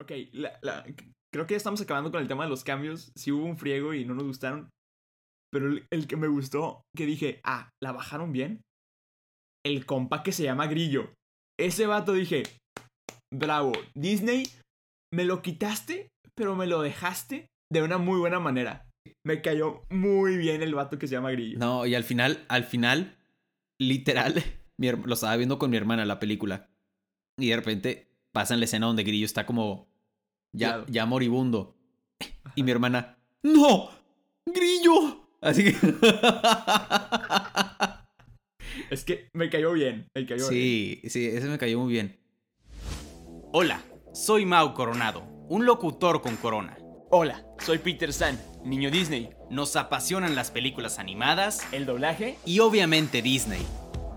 Ok, la- la- creo que ya estamos acabando con el tema de los cambios. Sí hubo un friego y no nos gustaron. Pero el, que me gustó, que dije, ah, la bajaron bien. El compa que se llama Grillo. Ese vato dije, bravo, Disney, me lo quitaste, pero me lo dejaste de una muy buena manera. Me cayó muy bien el vato que se llama Grillo. No, y al final, al final, literal, mi lo estaba viendo con mi hermana la película. Y de repente pasan la escena donde Grillo está como ya, ya moribundo. Y mi hermana, ¡No! ¡Grillo! Así que. Es que me cayó bien, me cayó bien. sí, sí, ese me cayó muy bien. Hola, soy Mau Coronado, un locutor con corona. Hola, soy Peter San, niño Disney. Nos apasionan las películas animadas El doblaje y obviamente Disney.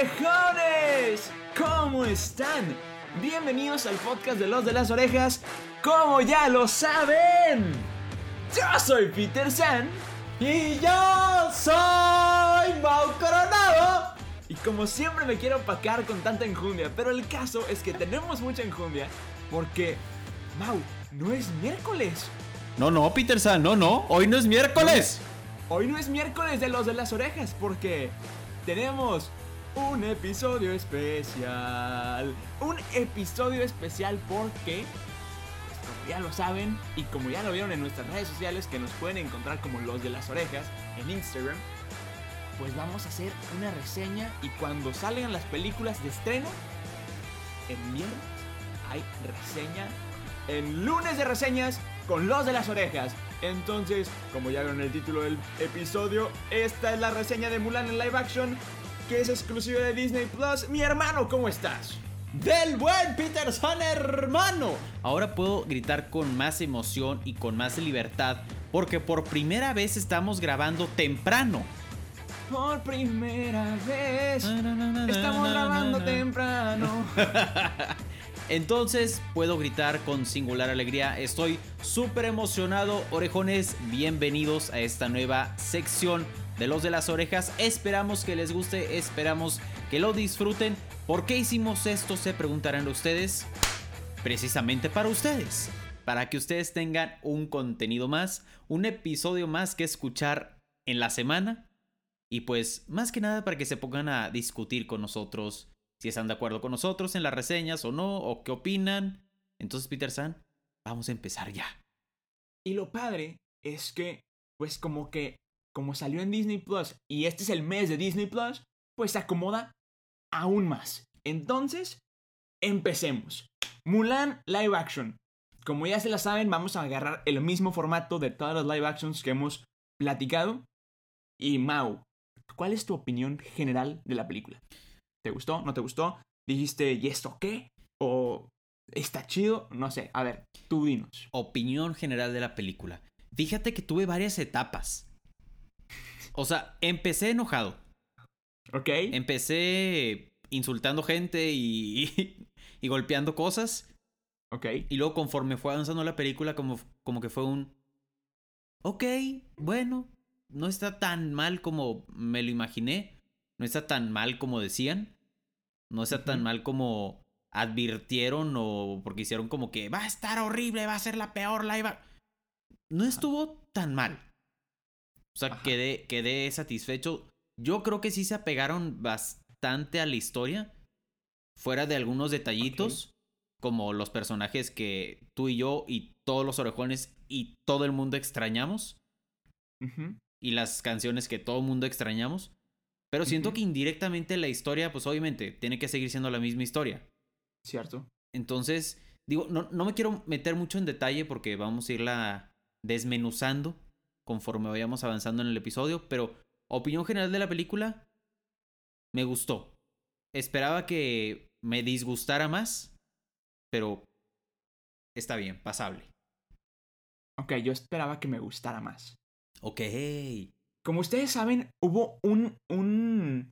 ¡Orejones! ¿Cómo están? Bienvenidos al podcast de Los de las Orejas. Como ya lo saben, yo soy Peter San. Y yo soy Mau Coronado. Y como siempre me quiero opacar con tanta enjundia, pero el caso es que tenemos mucha enjundia porque, Mau, no es miércoles. No, no, Peter San, no, no. Hoy no es miércoles. Hoy no es miércoles de los de las orejas porque tenemos un episodio especial. Un episodio especial porque, pues, como ya lo saben y como ya lo vieron en nuestras redes sociales que nos pueden encontrar como los de las orejas en Instagram, pues vamos a hacer una reseña y cuando salgan las películas de estreno, en viernes hay reseña en lunes de reseñas con los de las orejas. Entonces, como ya vieron el título del episodio, esta es la reseña de Mulan en live action, que es exclusiva de Disney Plus. Mi hermano, ¿cómo estás? Del buen Peter San, hermano. Ahora puedo gritar con más emoción y con más libertad porque por primera vez estamos grabando temprano. Por primera vez, estamos grabando temprano. Entonces puedo gritar con singular alegría. Estoy súper emocionado, orejones. Bienvenidos a esta nueva sección de los de las orejas. Esperamos que les guste, esperamos que lo disfruten. ¿Por qué hicimos esto? Se preguntarán ustedes. Precisamente para ustedes. Para que ustedes tengan un contenido más, un episodio más que escuchar en la semana. Y pues más que nada para que se pongan a discutir con nosotros si están de acuerdo con nosotros en las reseñas o no, o qué opinan. Entonces, Peter San, vamos a empezar ya. Y lo padre es que, pues como que, como salió en Disney Plus y este es el mes de Disney Plus, pues se acomoda aún más. Entonces, empecemos. Mulan Live Action. Como ya se la saben, vamos a agarrar el mismo formato de todas las live actions que hemos platicado. Y Mau, ¿cuál es tu opinión general de la película? ¿Te gustó? ¿No te gustó? ¿Dijiste, ¿y esto qué? ¿O está chido? No sé. A ver, tú dinos. Opinión general de la película. Fíjate que tuve varias etapas. O sea, empecé enojado. ¿Ok? Empecé insultando gente y, y golpeando cosas. Ok. Y luego conforme fue avanzando la película, como, como que fue un... Ok, bueno, no está tan mal como me lo imaginé. No está tan mal como decían. No está tan mal como advirtieron o porque hicieron como que va a estar horrible, va a ser la peor live. ac-". No estuvo tan mal. O sea, Ajá. quedé, quedé satisfecho. Yo creo que sí se apegaron bastante a la historia. Fuera de algunos detallitos. Como los personajes que tú y yo y todos los orejones y todo el mundo extrañamos. Y las canciones que todo el mundo extrañamos. Pero siento que indirectamente la historia, pues obviamente, tiene que seguir siendo la misma historia. Cierto. Entonces, digo, no, no me quiero meter mucho en detalle porque vamos a irla desmenuzando conforme vayamos avanzando en el episodio, pero opinión general de la película, me gustó. Esperaba que me disgustara más, pero está bien, pasable. ok, yo esperaba que me gustara más. Ok. Como ustedes saben, hubo un, un...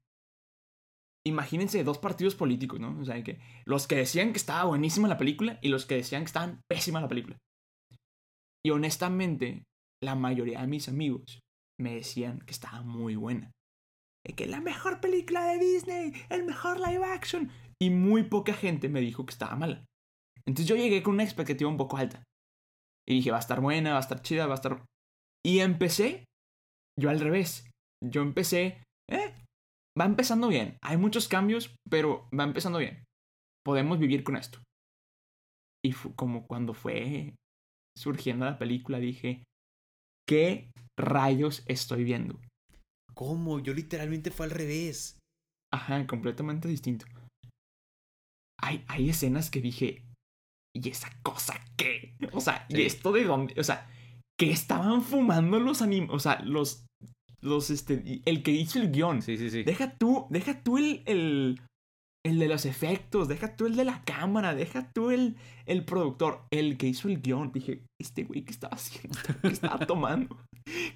Imagínense dos partidos políticos, ¿no? O sea, que los que decían que estaba buenísima la película y los que decían que estaban pésima la película. Y honestamente, la mayoría de mis amigos me decían que estaba muy buena. Que la mejor película de Disney, el mejor live action. Y muy poca gente me dijo que estaba mala. Entonces yo llegué con una expectativa un poco alta. Y dije, va a estar buena, va a estar chida, va a estar... Y empecé, yo al revés. Yo empecé, eh, va empezando bien. Hay muchos cambios, pero va empezando bien. Podemos vivir con esto. Y como cuando fue surgiendo la película, dije, ¿qué rayos estoy viendo? ¿Cómo? Yo literalmente fue al revés. Ajá, completamente distinto. Hay, hay escenas que dije, ¿y esa cosa qué? O sea, ¿y esto de dónde? O sea, ¿qué estaban fumando los anim... O sea, los... Los, este... El que hizo el guion. Sí, sí, sí. Deja tú, deja tú el... el el de los efectos, deja tú el de la cámara, deja tú el, el productor, el que hizo el guion. Dije, este güey, ¿qué estaba haciendo? ¿Qué estaba tomando?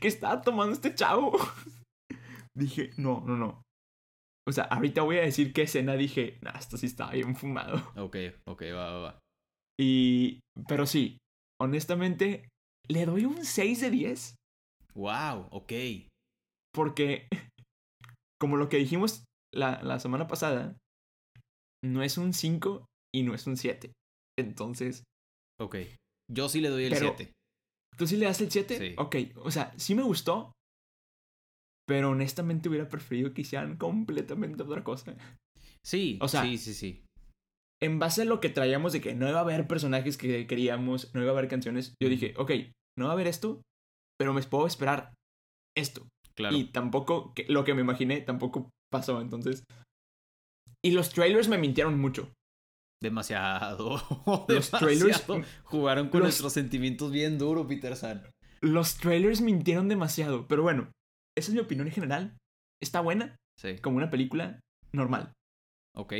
¿Qué estaba tomando este chavo? Dije, no, no, no. O sea, ahorita voy a decir qué escena dije, nah, esto sí estaba bien fumado. Ok, ok, va, va, va. Y, pero sí, honestamente, le doy un 6 de 10. Wow, ok. Porque, como lo que dijimos la, la semana pasada, no es un 5 y no es un 7. Entonces. Ok. Yo sí le doy el 7. ¿Tú sí le das el 7? Sí. Ok. O sea, sí me gustó. Pero honestamente hubiera preferido que hicieran completamente otra cosa. Sí. O sea. Sí, sí, sí. En base a lo que traíamos de que no iba a haber personajes que queríamos, no iba a haber canciones, yo dije, ok, no va a haber esto, pero me puedo esperar esto. Claro. Y tampoco, lo que me imaginé tampoco pasó. Entonces, y los trailers me mintieron mucho. Demasiado. Los trailers jugaron con nuestros sentimientos bien duro, Peter San. Los trailers mintieron demasiado. Pero bueno, esa es mi opinión en general. Está buena. Sí. Como una película normal. Ok.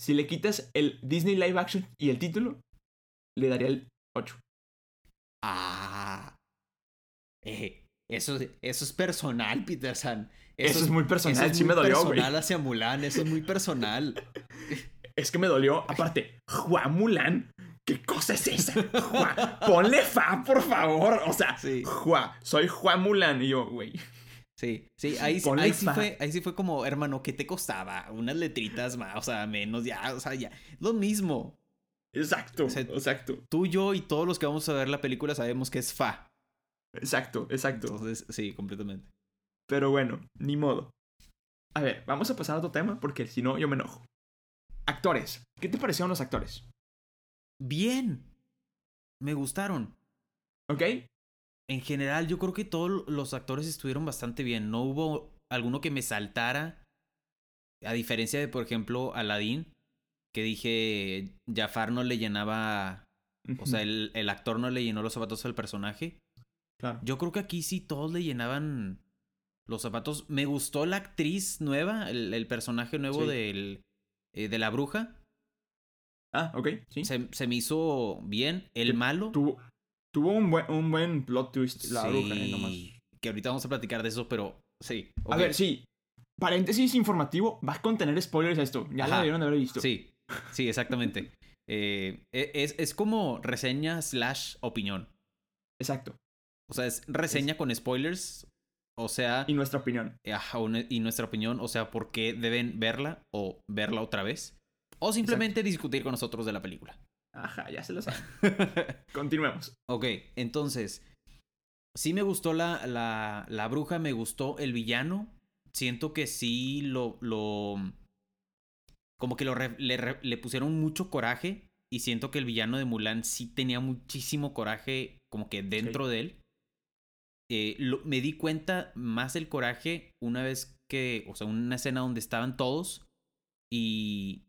Si le quitas el Disney Live Action y el título, le daría el 8. Ah. Eh, eso, eso es personal, Peter San. Eso, es muy personal, sí me dolió, güey. personal hacia Mulan, eso es muy personal. es que me dolió. Aparte, Juan Mulan, ¿qué cosa es esa? Juan, ponle fa, por favor. O sea, Juan, soy Juan Mulan. Y yo, güey. Sí, sí, ahí, ahí sí fue, ahí sí fue como, hermano, ¿qué te costaba? Unas letritas más, o sea, menos, ya, o sea, ya, lo mismo. Exacto, exacto. Tú, yo y todos los que vamos a ver la película sabemos que es fa. Exacto, exacto. Entonces, sí, completamente. Pero bueno, ni modo. A ver, vamos a pasar a otro tema porque si no yo me enojo. Actores. ¿Qué te parecieron los actores? Bien. Me gustaron. ¿Ok? En general, yo creo que todos los actores estuvieron bastante bien. No hubo alguno que me saltara. A diferencia de, por ejemplo, Aladdin, que dije, Jafar no le llenaba. O sea, el, el actor no le llenó los zapatos al personaje. Claro. Yo creo que aquí sí todos le llenaban los zapatos. Me gustó la actriz nueva, el, personaje nuevo del, eh, de la bruja. Ah, ok, sí. Se, me hizo bien. El malo. Tuvo, tuvo un, buen, un buen plot twist la bruja, eh, nomás. Que ahorita vamos a platicar de eso, pero sí. A ver, sí. Paréntesis informativo, va a contener spoilers esto. Ya lo debieron de haber visto. Sí, sí, exactamente. Eh, e, es, es como reseña slash opinión. Exacto. O sea, es reseña con spoilers o sea. Y nuestra opinión. y nuestra opinión, o sea, por qué deben verla o verla otra vez. O simplemente discutir con nosotros de la película. Ajá, ya se lo saben. Continuemos. Ok, entonces. Sí me gustó la, la, la bruja, me gustó el villano. Siento que sí lo. lo como que lo le, le pusieron mucho coraje. Y siento que el villano de Mulan sí tenía muchísimo coraje, como que dentro de él. Eh, me di cuenta más el coraje una vez que, o sea, una escena donde estaban todos y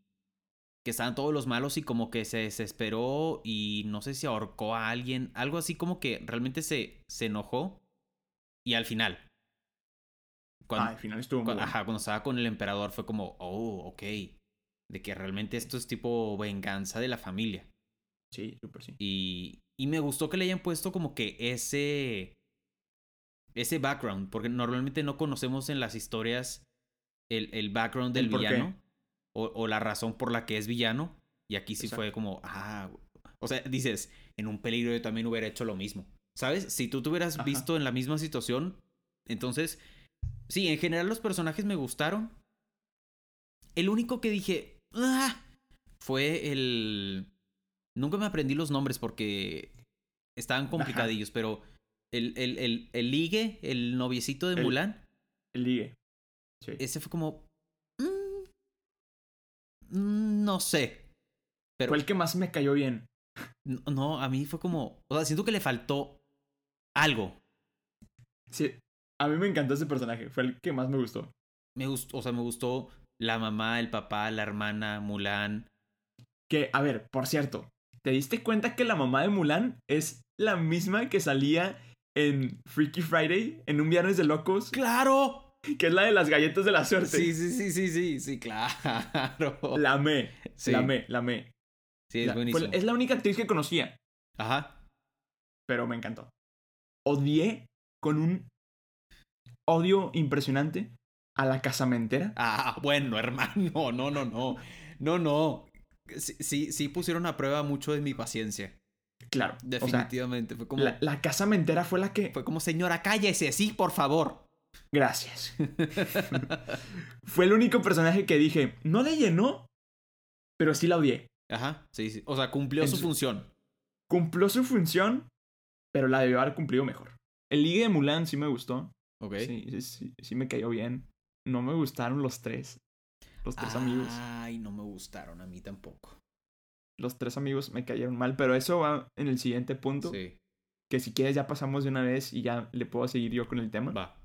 que estaban todos los malos y como que se desesperó y no sé si ahorcó a alguien, algo así como que realmente se, se enojó y al final. Cuando, ah, al final estuvo cuando, Ajá, cuando estaba con el emperador fue como, oh, ok. De que realmente esto es tipo venganza de la familia. Sí, súper sí. Y, y me gustó que le hayan puesto como que ese. Ese background. Porque normalmente no conocemos en las historias el, el background del villano. O, o la razón por la que es villano. Y aquí sí Exacto. fue como. Ah. O sea, dices, en un peligro yo también hubiera hecho lo mismo. ¿Sabes? Si tú te hubieras Ajá. visto en la misma situación. Entonces. Sí, en general los personajes me gustaron. El único que dije. "Ah", fue el. Nunca me aprendí los nombres porque estaban complicadillos, pero el, el, el, el ligue, el noviecito de El- Mulan, El ligue. Sí. ese fue como. "Mm, mm, no sé. Pero Fue el que más me cayó bien. no, no, a mí fue como. O sea, siento que le faltó algo. Sí. A mí me encantó ese personaje. Fue el que más me gustó. Me gustó, o sea, me gustó la mamá, el papá, la hermana, Mulan. Que, a ver, por cierto, ¿te diste cuenta que la mamá de Mulan es la misma que salía en Freaky Friday, en un Viernes de Locos, ¡Claro! que es la de las galletas de la suerte? Sí, sí, sí, sí, sí, sí, claro. La amé, Sí, la amé, la amé. sí, es La- fue- buenísimo. es la única actriz que conocía, Ajá. pero me encantó. Odié con un odio impresionante a la casamentera. Ah, bueno, hermano, no, no, no. No, no. Sí, sí, sí pusieron a prueba mucho de mi paciencia. Claro, o sea, Definitivamente. fue como. la, la casamentera fue la que... Fue como, señora, cállese, sí, por favor. Gracias. fue el único personaje que dije, no le llenó, pero sí la odié. Ajá, sí, sí. O sea, cumplió su- función. Cumplió su función, pero la debió haber cumplido mejor. El ligue de Mulan sí me gustó. Ok. Sí, sí, sí, sí me cayó bien. No me gustaron los tres. Los tres amigos. Ay, no me gustaron a mí tampoco. Los tres amigos me cayeron mal, pero eso va en el siguiente punto. Sí. Que si quieres ya pasamos de una vez y ya le puedo seguir yo con el tema. Va.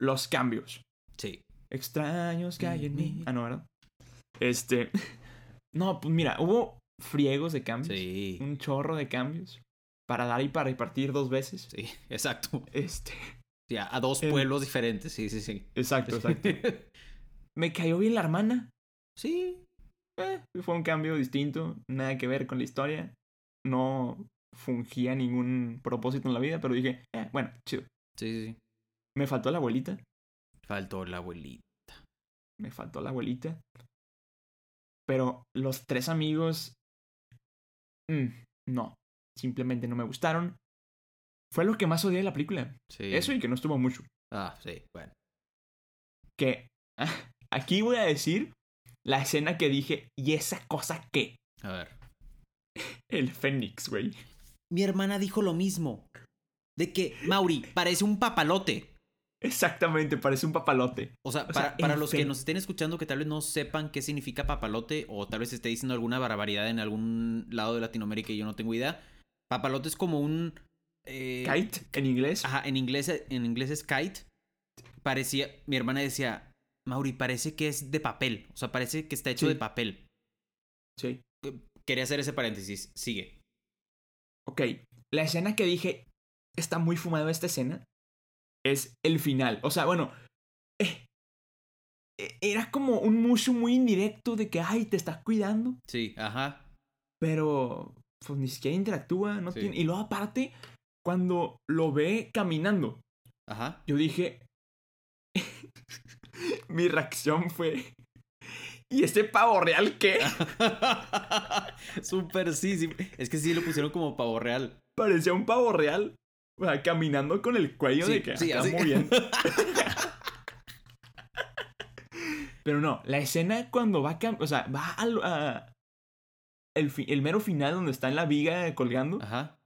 Los cambios. Sí. Extraños que hay en mí. Ujú. Ah, no, ¿verdad? Este. No, pues mira, hubo friegos de cambios. Sí. Un chorro de cambios. Para dar y para repartir dos veces. Sí, exacto. Este. Sí, a, a dos pueblos diferentes. Sí, sí, sí. Exacto, exacto. Me cayó bien la hermana. sí. Eh, fue un cambio distinto. Nada que ver con la historia. No fungía ningún propósito en la vida, pero dije, eh, bueno, chido. Sí, sí, sí. Me faltó la abuelita. Faltó la abuelita. Me faltó la abuelita. Pero los tres amigos. mm, no. Simplemente no me gustaron. Fue lo que más odié de la película. Sí. Eso y que no estuvo mucho. Ah, sí, bueno. Que. Aquí voy a decir la escena que dije. ¿Y esa cosa qué? A ver. El Fénix, güey. Mi hermana dijo lo mismo. De que, Mauri, parece un papalote. Exactamente, parece un papalote. O sea, O para, sea, para en los que nos estén escuchando que tal vez no sepan qué significa papalote o tal vez esté diciendo alguna barbaridad en algún lado de Latinoamérica y yo no tengo idea. Papalote es como un... eh, Kite en inglés. Ajá, en inglés, en inglés es kite. Parecía, mi hermana decía, Mauri, parece que es de papel. O sea, parece que está hecho Sí. de papel. Sí. Quería hacer ese paréntesis. Sigue. Ok. La escena que dije. Está muy fumada esta escena. Es el final. O sea, bueno. eh, eh, era como un mushu muy indirecto de que, ay, te estás cuidando. Sí, ajá. Pero. Pues ni siquiera interactúa. No Sí. tiene... Y luego, aparte, cuando lo ve caminando, Ajá. yo dije. Mi reacción fue. ¿Y este pavo real qué? Súper sí, sí. Es que sí lo pusieron como pavo real. Parecía un pavo real. O sea, caminando con el cuello Sí, de que sí, así. muy bien. Pero no, la escena cuando va cam- o sea, va al a- el, mero final donde está en la viga colgando Ajá.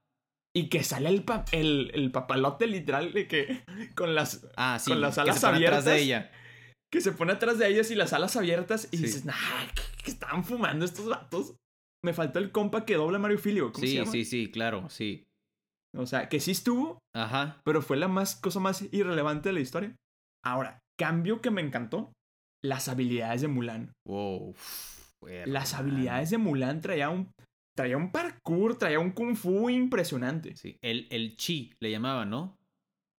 y que sale el, pa- el, el papalote literal de que con las Ah, sí. Con las alas atrás de abiertas. ella. Que se pone atrás de ellas y las alas abiertas y Sí. dices, nah, ¿qué, qué estaban fumando estos vatos? Me faltó el compa que dobla Mario Filio, ¿cómo se Sí, llama? sí, sí, claro, sí. O sea, que sí estuvo, Ajá. pero fue la más cosa más irrelevante de la historia. Ahora, cambio que me encantó, las habilidades de Mulan. Wow. Las habilidades de Mulan traía un traía un parkour, traía un kung fu impresionante. Sí. El, el chi le llamaban, ¿no?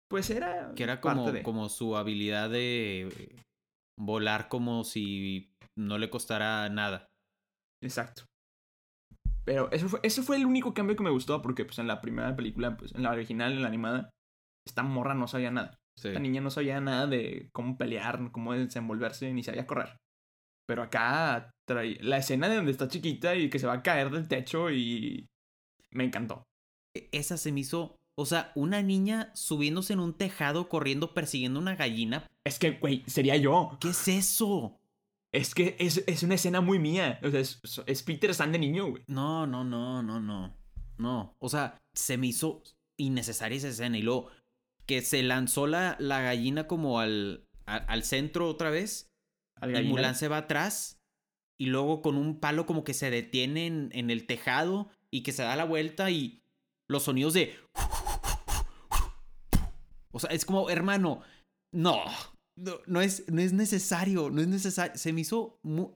Pues era Que era como, de- como su habilidad de volar como si no le costara nada. exacto. Pero eso fue, eso fue el único cambio que me gustó, porque pues en la primera película, pues en la original, en la animada, esta morra no sabía nada. Sí. Esta niña no sabía nada de cómo pelear, cómo desenvolverse, ni sabía correr. Pero acá trae la escena de donde está chiquita y que se va a caer del techo y me encantó. E- Esa se me hizo. O sea, una niña subiéndose en un tejado, corriendo, persiguiendo una gallina. Es que, güey, sería yo. ¿Qué es eso? Es que es, es una escena muy mía. O sea, es, es Peter San de niño, güey. No, no, no, no, no. No. O sea, se me hizo innecesaria esa escena. Y luego que se lanzó la, la gallina como al, al, al centro otra vez. Al Y. Mulan se va atrás. Y luego con un palo como que se detiene en, en el tejado. Y que se da la vuelta y los sonidos de... O sea, es como, hermano, no, no, no es, no es necesario, no es necesario. Se me hizo... mu-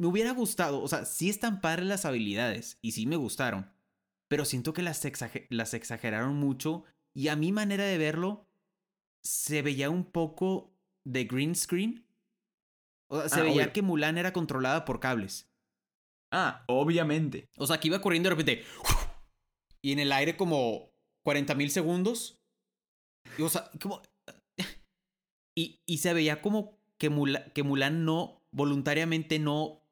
Me hubiera gustado, o sea, sí están padres las habilidades y sí me gustaron. Pero siento que las, exage- las exageraron mucho y a mi manera de verlo se veía un poco de green screen. O sea, se Ah, veía obvio. que Mulan era controlada por cables. Ah, obviamente. O sea, que iba corriendo de repente. Y en el aire como 40 mil segundos. Y, o sea, como. Y, y se veía como que, Mula- que Mulan no, voluntariamente no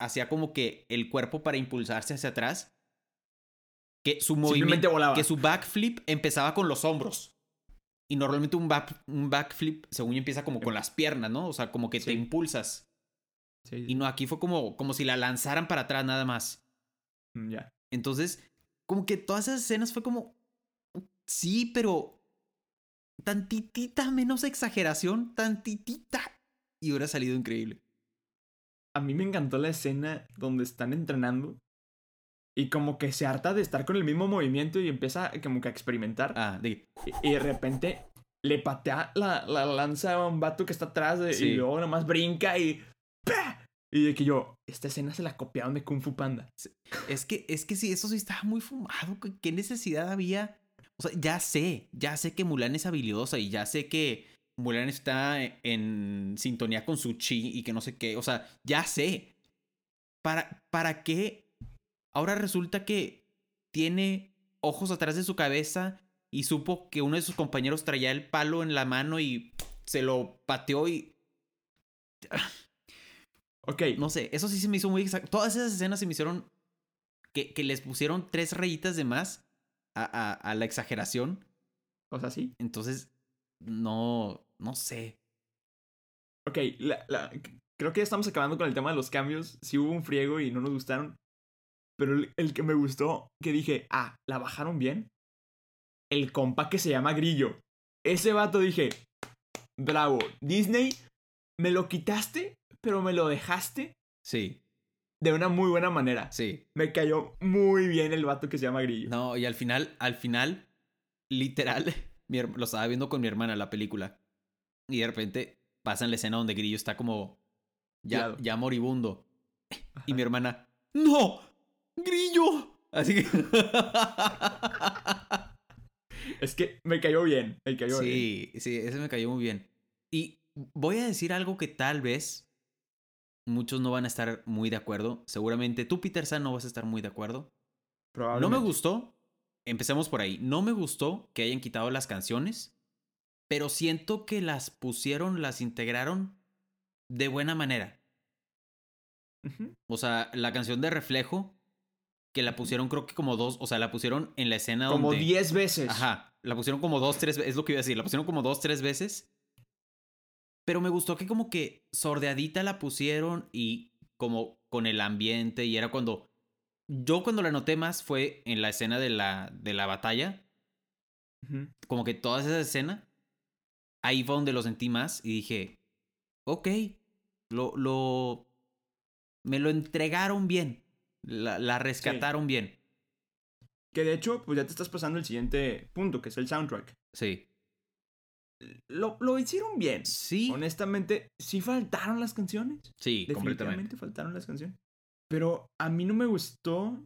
hacía como que el cuerpo para impulsarse hacia atrás. Que su movimiento. volaba. Que su backflip empezaba con los hombros. Y normalmente un, back, un backflip, según yo, empieza como con las piernas, ¿no? O sea, como que te impulsas. Sí, Y no, aquí fue como, como si la lanzaran para atrás nada más. Mm, Ya. Entonces, como que todas esas escenas fue como. Sí, pero. Tantitita menos exageración, tantitita. Y hubiera salido increíble. A mí me encantó la escena donde están entrenando. Y como que se harta de estar con el mismo movimiento y empieza como que a experimentar. Ah, de. Y, y de repente le patea la, la lanza a un vato que está atrás de- Sí. y luego nomás brinca y... ¡pah! Y de que yo, esta escena se la copiaron de Kung Fu Panda. Es que, es que sí, eso sí estaba muy fumado. ¿Qué- ¿Qué necesidad había? O sea, ya sé, ya sé que Mulan es habilidosa y ya sé que Mulan está en sintonía con su chi y que no sé qué. O sea, ya sé. ¿Para, para qué? Ahora resulta que tiene ojos atrás de su cabeza y supo que uno de sus compañeros traía el palo en la mano y se lo pateó y Ok, no sé, eso sí se me hizo muy exacto. Todas esas escenas se me hicieron que, que les pusieron tres rayitas de más a, a- a la exageración. o sea, sí. Entonces, no, no sé. Ok, la- la- creo que ya estamos acabando con el tema de los cambios. Sí hubo un friego y no nos gustaron. Pero el, el que me gustó, que dije, ah, la bajaron bien. El compa que se llama Grillo. Ese vato dije, bravo, Disney, me lo quitaste, pero me lo dejaste Sí, de una muy buena manera. sí. Me cayó muy bien el vato que se llama Grillo. No, y al final, al final, literal, mi lo estaba viendo con mi hermana la película. Y de repente pasa en la escena donde Grillo está como ya, ya moribundo. Y mi hermana, ¡No! ¡Grillo! Así que. Es que me cayó bien, me cayó bien. Sí, sí, ese me cayó muy bien. Y voy a decir algo que tal vez muchos no van a estar muy de acuerdo. Seguramente tú, Peter San, no vas a estar muy de acuerdo. No me Probablemente. gustó. Empecemos por ahí. No me gustó que hayan quitado las canciones, pero siento que las pusieron, las integraron de buena manera. O sea, la canción de Reflejo, que la pusieron creo que como dos, o sea, la pusieron en la escena Como donde... 10 veces. Ajá, la pusieron como dos, tres veces, es lo que iba a decir, la pusieron como dos, tres veces. Pero me gustó que como que sordeadita la pusieron y como con el ambiente y era cuando... Yo cuando la noté más fue en la escena de la, de la batalla, como que toda esa escena, ahí fue donde lo sentí más y dije, ok, lo, lo, me lo entregaron bien, la, la rescataron bien. Que de hecho, pues ya te estás pasando el siguiente punto, que es el soundtrack. Sí. Lo, lo hicieron bien. Sí. Honestamente, sí faltaron las canciones. Sí, completamente. Definitivamente faltaron las canciones. Pero a mí no me gustó.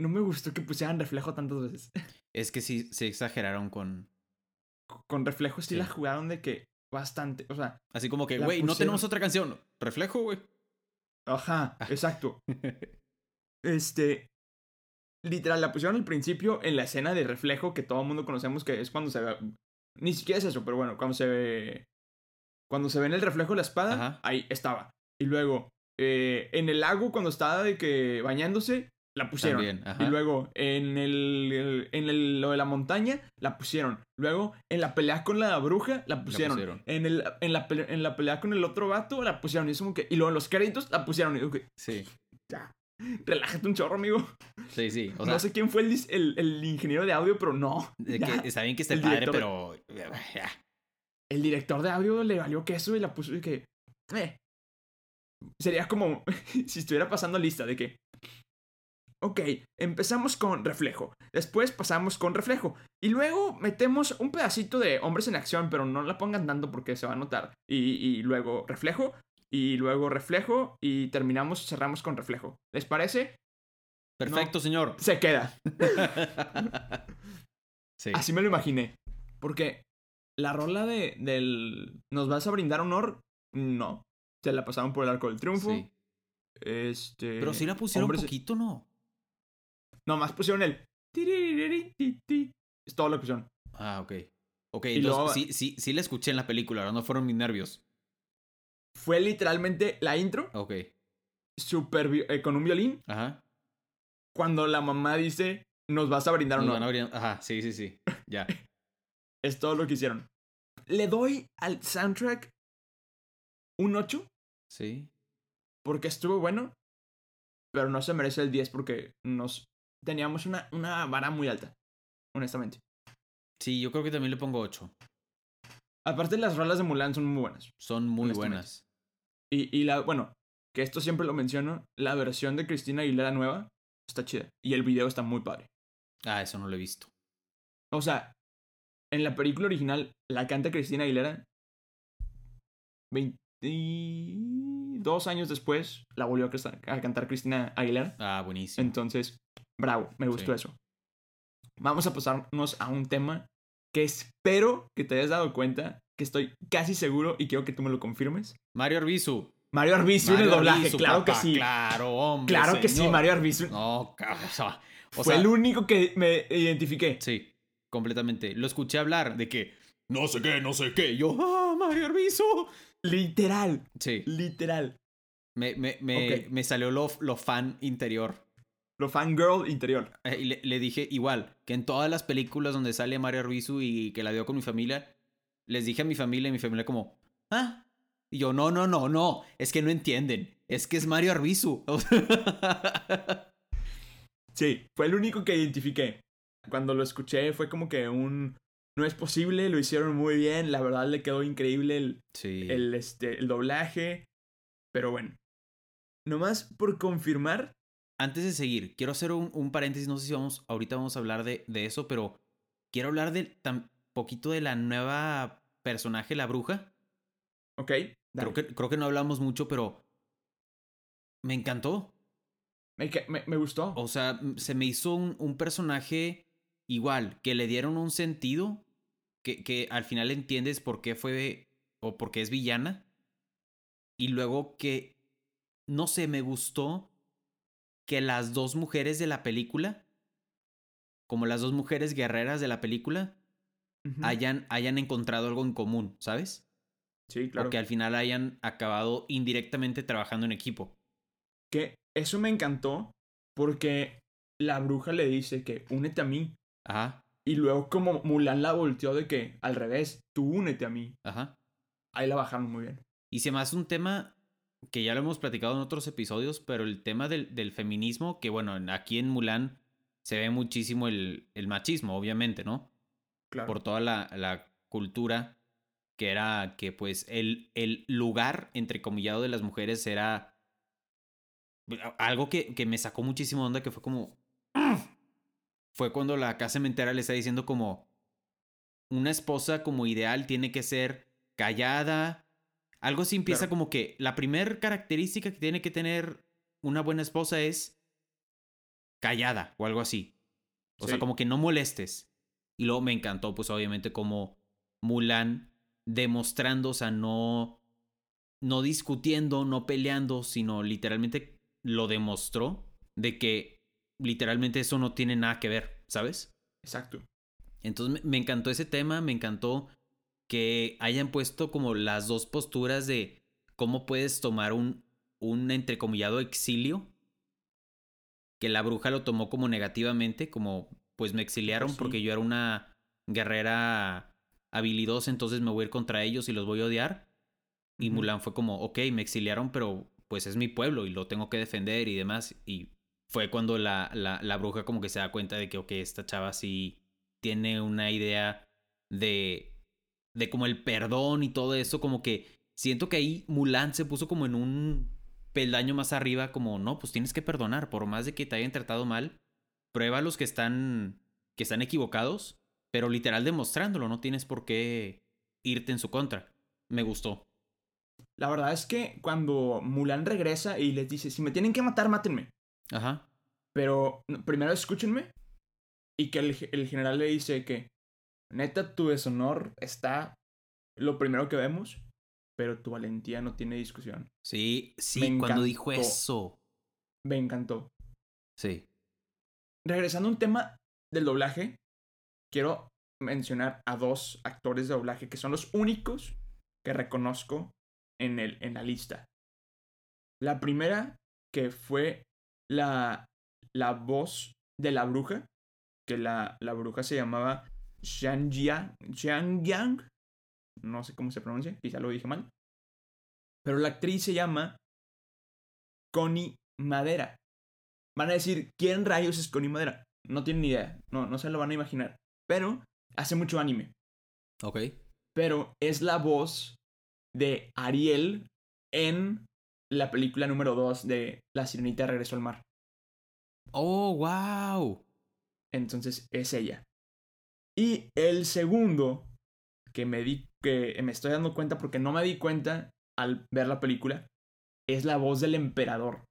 No me gustó que pusieran reflejo tantas veces. Es que sí, se exageraron con... Con reflejo sí, Sí. la jugaron de que bastante. O sea, Así como que, güey, no tenemos otra canción. Reflejo, güey. ajá, Ah. exacto. Este. Literal, la pusieron al principio en la escena de reflejo que todo el mundo conocemos que es cuando se ve. Ni siquiera es eso, pero bueno, cuando se ve. Cuando se ve en el reflejo de la espada, Ajá. ahí estaba. Y luego, eh, en el lago, cuando estaba de que bañándose, la pusieron. También. Y luego, en el, el- en el, lo de la montaña, la pusieron. Luego, en la pelea con la bruja, la pusieron. pusieron. En, el, en, la pelea, en la pelea con el otro vato, la pusieron. Y, es como que, y luego en los créditos, la pusieron. Y Sí, ya, relájate un chorro, amigo. sí, sí. O sea, no sé quién fue el, el, el ingeniero de audio, pero no. de que está bien que esté el padre, pero. ya. El director de audio le valió queso y la puso de que. Eh. Sería como si estuviera pasando lista de que. Ok, empezamos con reflejo. Después pasamos con reflejo. Y luego metemos un pedacito de hombres en acción, pero no la pongan tanto porque se va a notar. Y, y luego reflejo. Y luego reflejo. Y terminamos, cerramos con reflejo. ¿Les parece? Perfecto, señor. Se queda. Sí. Así me lo imaginé. Porque la rola de, del ¿Nos vas a brindar honor? No. Se la pasaron por el arco del triunfo. Sí. Este. Pero sí la pusieron hombres- poquito, ¿no? Nomás pusieron el. Es todo lo que pusieron. Ah, ok. Ok, Y entonces luego- sí, sí, sí la escuché en la película, ahora no fueron mis nervios. Fue literalmente la intro, Ok. super eh, con un violín, Ajá. cuando la mamá dice, nos vas a brindar van a abrir- Ajá, sí, sí, sí. Ya. Es todo lo que hicieron. Le doy al soundtrack un 8, Sí. porque estuvo bueno, pero no se merece el 10 porque nos teníamos una, una vara muy alta, honestamente. Sí, yo creo que también le pongo 8. Aparte las rolas de Mulan son muy buenas. Son muy buenas. Y, y la, bueno, que esto siempre lo menciono, la versión de Cristina Aguilera nueva está chida. Y el video está muy padre. Ah, eso no lo he visto. O sea, en la película original la canta Cristina Aguilera. 22 años después la volvió a, cantar Cristina Aguilera. Ah, buenísimo. Entonces, bravo, me gustó Sí. eso. Vamos a pasarnos a un tema que espero que te hayas dado cuenta, que estoy casi seguro y quiero que tú me lo confirmes. Mario Arbizu. Mario Arbizu en el doblaje, Arbizu, claro que sí. Claro, hombre. Claro que sí. Mario Arbizu. No, cabrón. o sea, o Fue sea, el único que me identifiqué. Sí, completamente. Lo escuché hablar de que no sé qué, no sé qué. Yo, ah, Mario Arbizu. Literal, Sí, literal. me, me, me, me salió lo, lo fan interior. Lo fangirl interior. Eh, y le, le dije igual, que en todas las películas donde sale Mario Arbizu y que la veo con mi familia, les dije a mi familia y mi familia como, ah. Y yo, no, no, no, no, es que no entienden. Es que es Mario Arbizu. Sí, fue el único que identifiqué. Cuando lo escuché fue como que un... No es posible, lo hicieron muy bien, la verdad le quedó increíble el, sí. el, este, el doblaje. Pero bueno. Nomás por confirmar, Antes de seguir, quiero hacer un, un paréntesis, no sé si vamos, ahorita vamos a hablar de, de eso, pero quiero hablar de tan poquito de la nueva personaje, la bruja. ¿ok? Creo que, creo que no hablamos mucho, pero me encantó. Me, me- me gustó. O sea, se me hizo un, un personaje igual, que le dieron un sentido, que, que al final entiendes por qué fue o por qué es villana. Y luego que, no sé, me gustó que las dos mujeres de la película, como las dos mujeres guerreras de la película, hayan, hayan encontrado algo en común, ¿sabes? Sí, claro. O que al final hayan acabado indirectamente trabajando en equipo. Que eso me encantó porque la bruja le dice que únete a mí. Ajá, Y luego como Mulan la volteó de que al revés, tú únete a mí. ajá. Ahí la bajaron muy bien. Y se me hace un tema que ya lo hemos platicado en otros episodios, pero el tema del, del feminismo, que bueno, en- aquí en Mulan se ve muchísimo el, el machismo, obviamente, ¿no? Claro. Por toda la, la cultura que era que pues el, el lugar entrecomillado de las mujeres era algo que, que me sacó muchísimo onda, que fue como... Fue cuando la casa cementera le está diciendo como una esposa como ideal tiene que ser callada. Algo así empieza Claro. como que la primer característica que tiene que tener una buena esposa es callada o algo así. O sea, como que no molestes. Y luego me encantó, pues obviamente, como Mulan demostrando, o sea, no, no discutiendo, no peleando, sino literalmente lo demostró de que literalmente eso no tiene nada que ver, ¿sabes? Exacto. Entonces me, encantó ese tema, me encantó que hayan puesto como las dos posturas de cómo puedes tomar un, un entrecomillado exilio, que la bruja lo tomó como negativamente, como pues me exiliaron Pues sí. porque yo era una guerrera habilidosa, entonces me voy a ir contra ellos y los voy a odiar. Y. Mulan fue como, ok, me exiliaron, pero pues es mi pueblo y lo tengo que defender y demás. Y fue cuando la, la, la bruja como que se da cuenta de que, ok, esta chava sí tiene una idea de, de como el perdón y todo eso, como que siento que ahí Mulan se puso como en un peldaño más arriba, como, no, pues tienes que perdonar, por más de que te hayan tratado mal, prueba a los que están, que están equivocados, pero literal demostrándolo, no tienes por qué irte en su contra. Me gustó. La verdad es que cuando Mulan regresa y les dice, si me tienen que matar, mátenme. Ajá. Pero primero escúchenme. Y que el, el general le dice que, neta, tu deshonor está lo primero que vemos, pero tu valentía no tiene discusión. Sí, sí, Me cuando dijo eso. Me encantó. Sí. Regresando a un tema del doblaje, quiero mencionar a dos actores de doblaje que son los únicos que reconozco en, el, en la lista. La primera, que fue la, la voz de la bruja, que la, la bruja se llamaba Xiang Jia- Xiang Yang, no sé cómo se pronuncia, quizá lo dije mal, pero la actriz se llama Connie Madera. Van a decir, ¿quién rayos es Connie Madera? No tienen ni idea, no, no se lo van a imaginar, pero hace mucho anime Ok. pero es la voz de Ariel en la película número 2 de La Sirenita Regresó al Mar. Oh, wow. Entonces es ella. Y el segundo que me di que me estoy dando cuenta porque no me di cuenta al ver la película es la voz del emperador.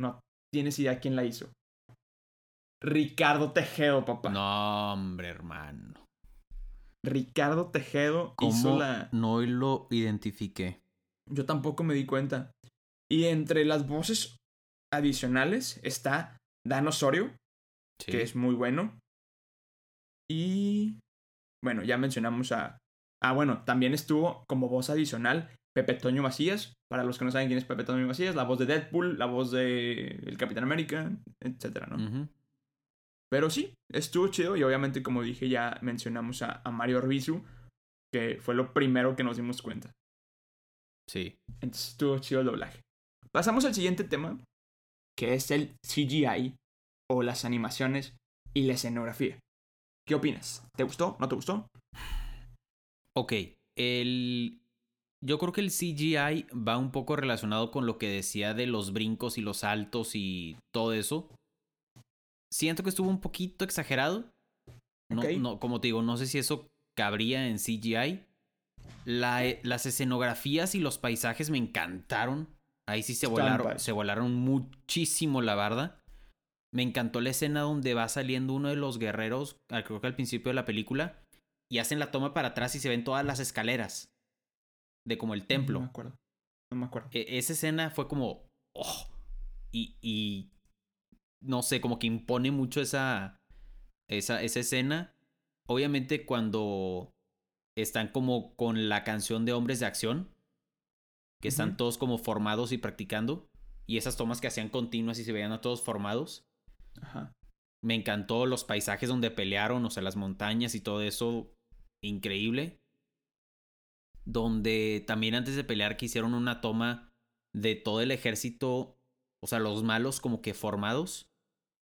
No tienes idea quién la hizo. Ricardo Tejedo, papá. No, hombre, hermano. Ricardo Tejedo hizo ¿Cómo la no lo identifiqué? Yo tampoco me di cuenta. Y entre las voces adicionales está Dan Osorio, Sí. que es muy bueno. Y bueno, ya mencionamos a... Ah, bueno, también estuvo como voz adicional Pepe Toño Macías. Para los que no saben quién es Pepe Toño Macías, la voz de Deadpool, la voz de El Capitán América, etcétera, ¿no? Pero sí, estuvo chido y obviamente, como dije, ya mencionamos a, a Mario Arbizu, que fue lo primero que nos dimos cuenta. Sí. Entonces estuvo chido el doblaje. Pasamos al siguiente tema, que es el CGI, o las animaciones y la escenografía. ¿Qué opinas? ¿Te gustó? ¿No te gustó? Ok, el... Yo creo que el CGI va un poco relacionado con lo que decía de los brincos y los saltos y todo eso. Siento que estuvo un poquito exagerado. No, Ok. no, como te digo, no sé si eso cabría en CGI. La- eh, las escenografías y los paisajes me encantaron. Ahí sí se volaron, se volaron muchísimo la barda. Me encantó la escena donde va saliendo uno de los guerreros, creo que al principio de la película, y hacen la toma para atrás y se ven todas las escaleras de como el No templo. me acuerdo. No me acuerdo. E- esa escena fue como, oh, y, y no sé, como que impone mucho esa, esa, esa escena. Obviamente cuando están como con la canción de Hombres de Acción, que están todos como formados y practicando, y esas tomas que hacían continuas y se veían a todos formados. Ajá. Me encantó los paisajes donde pelearon, o sea, las montañas y todo eso, increíble. Donde también antes de pelear que hicieron una toma de todo el ejército, o sea, los malos como que formados,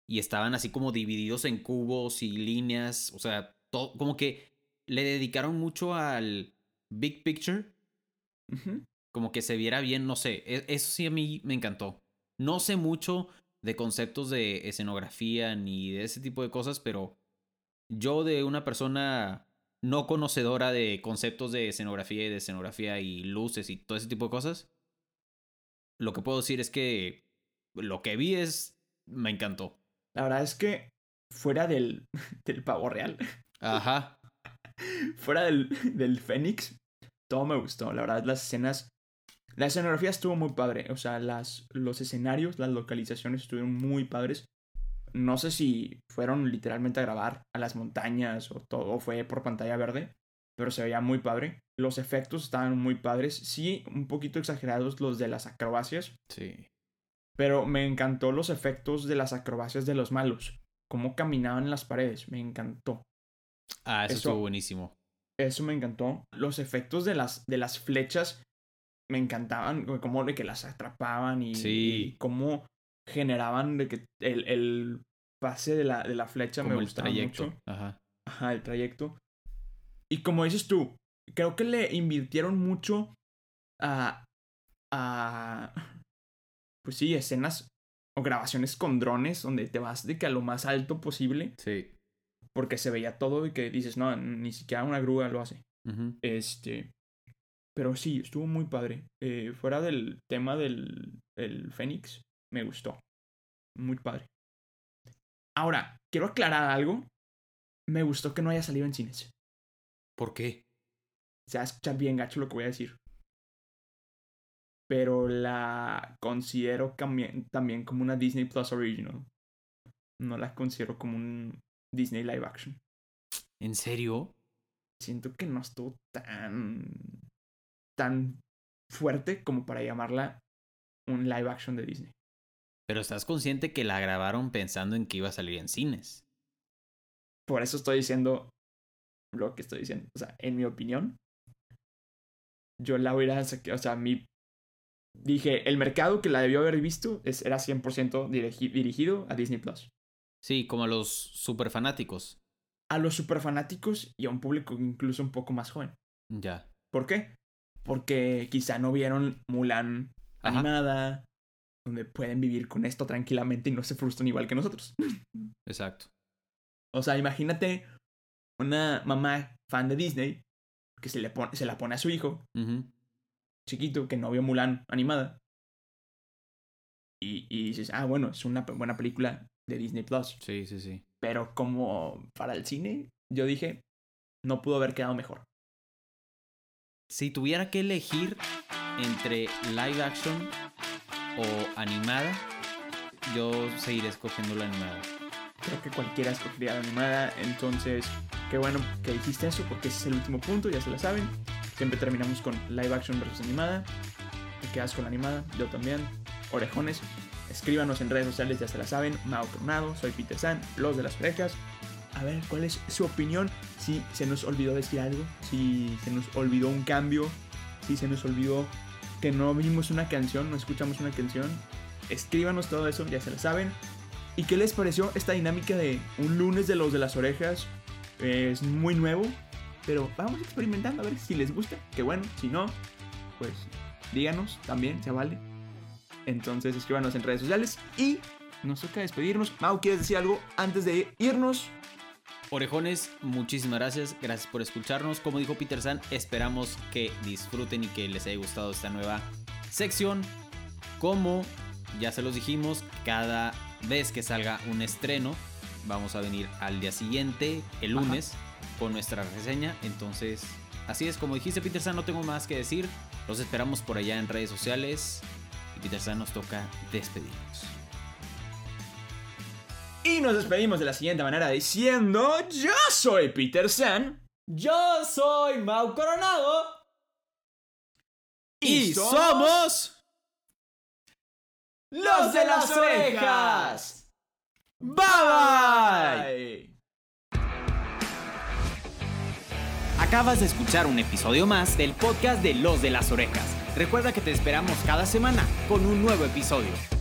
y estaban así como divididos en cubos y líneas, o sea, todo, como que le dedicaron mucho al big picture, como que se viera bien, no sé, e- eso sí a mí me encantó. No sé mucho de conceptos de escenografía ni de ese tipo de cosas, pero yo de una persona no conocedora de conceptos de escenografía y de escenografía y luces y todo ese tipo de cosas, lo que puedo decir es que lo que vi es me encantó. La verdad es que fuera del, del pavo real, Ajá. fuera del, del Fénix, todo me gustó. La verdad, las escenas La escenografía estuvo muy padre. O sea, las, los escenarios, las localizaciones estuvieron muy padres. No sé si fueron literalmente a grabar a las montañas o todo fue por pantalla verde, pero se veía muy padre. Los efectos estaban muy padres. Sí, un poquito exagerados los de las acrobacias. Sí. Pero me encantó los efectos de las acrobacias de los malos. Cómo caminaban en las paredes. Me encantó. Ah, eso, estuvo buenísimo. Eso me encantó. Los efectos de las, de las flechas me encantaban. Como de que las atrapaban y, sí. cómo generaban de que el, el pase de la, de la flecha me gustaba el trayecto. mucho. Ajá. Ajá, el trayecto. Y como dices tú, creo que le invirtieron mucho a. a. Pues sí, escenas o grabaciones con drones donde te vas de que a lo más alto posible. Sí. Porque se veía todo y que dices, no, ni siquiera una grúa lo hace. Este. Pero sí, estuvo muy padre. Eh, fuera del tema del el Fénix, me gustó. Muy padre. Ahora, quiero aclarar algo. Me gustó que no haya salido en cines. ¿Por qué? Se va a escuchar bien gacho lo que voy a decir. Pero la considero también como una Disney Plus Original. No la considero como un Disney Live Action. ¿En serio? Siento que no estuvo tan. Tan fuerte como para llamarla un live action de Disney. Pero estás consciente que la grabaron pensando en que iba a salir en cines. Por eso estoy diciendo lo que estoy diciendo. O sea, en mi opinión, yo la hubiera o sea, mi dije, el mercado que la debió haber visto es, era 100% dirigido a Disney Plus. Sí, como a los super fanáticos. A los super fanáticos y a un público incluso un poco más joven. Ya. ¿Por qué? Porque quizá no vieron Mulan animada, donde pueden vivir con esto tranquilamente y no se frustran igual que nosotros. Exacto. O sea, imagínate una mamá fan de Disney que se, le pone, se la pone a su hijo, chiquito, que no vio Mulan animada. Y, y dices, ah, bueno, es una buena película de Disney Plus. Sí, sí, sí. Pero como para el cine, yo dije, no pudo haber quedado mejor. Si tuviera que elegir entre live action o animada, yo seguiré escogiendo la animada. Creo que cualquiera escogería la animada, entonces qué bueno que dijiste eso porque ese es el último punto, ya se lo saben. Siempre terminamos con live action versus animada. Te quedas con la animada, yo también. Orejones, escríbanos en redes sociales, ya se la saben. Mao Tornado, soy Peter San, los de las orejas. A ver, ¿cuál es su opinión? Si se nos olvidó decir algo, si se nos olvidó un cambio, si se nos olvidó que no vimos una canción, no escuchamos una canción, escríbanos todo eso, ya se lo saben. ¿Y qué les pareció esta dinámica de un lunes de los de las orejas? Es muy nuevo, pero vamos experimentando a ver si les gusta. Que bueno, si no, pues díganos también, se vale. Entonces escríbanos en redes sociales y nos toca despedirnos. Mau, ¿quieres decir algo antes de irnos? Orejones, muchísimas gracias. Gracias por escucharnos. Como dijo Peter San, esperamos que disfruten y que les haya gustado esta nueva sección. Como ya se los dijimos, cada vez que salga un estreno, vamos a venir al día siguiente, el lunes, con nuestra reseña. Entonces, así es, como dijiste Peter San, no tengo más que decir. Los esperamos por allá en redes sociales. Y Peter San nos toca despedirnos. Y nos despedimos de la siguiente manera diciendo, yo soy Peter San. Yo soy Mau Coronado. Y, somos... Los de las orejas. Bye bye. Acabas de escuchar un episodio más del podcast de Los de las orejas. Recuerda que te esperamos cada semana con un nuevo episodio.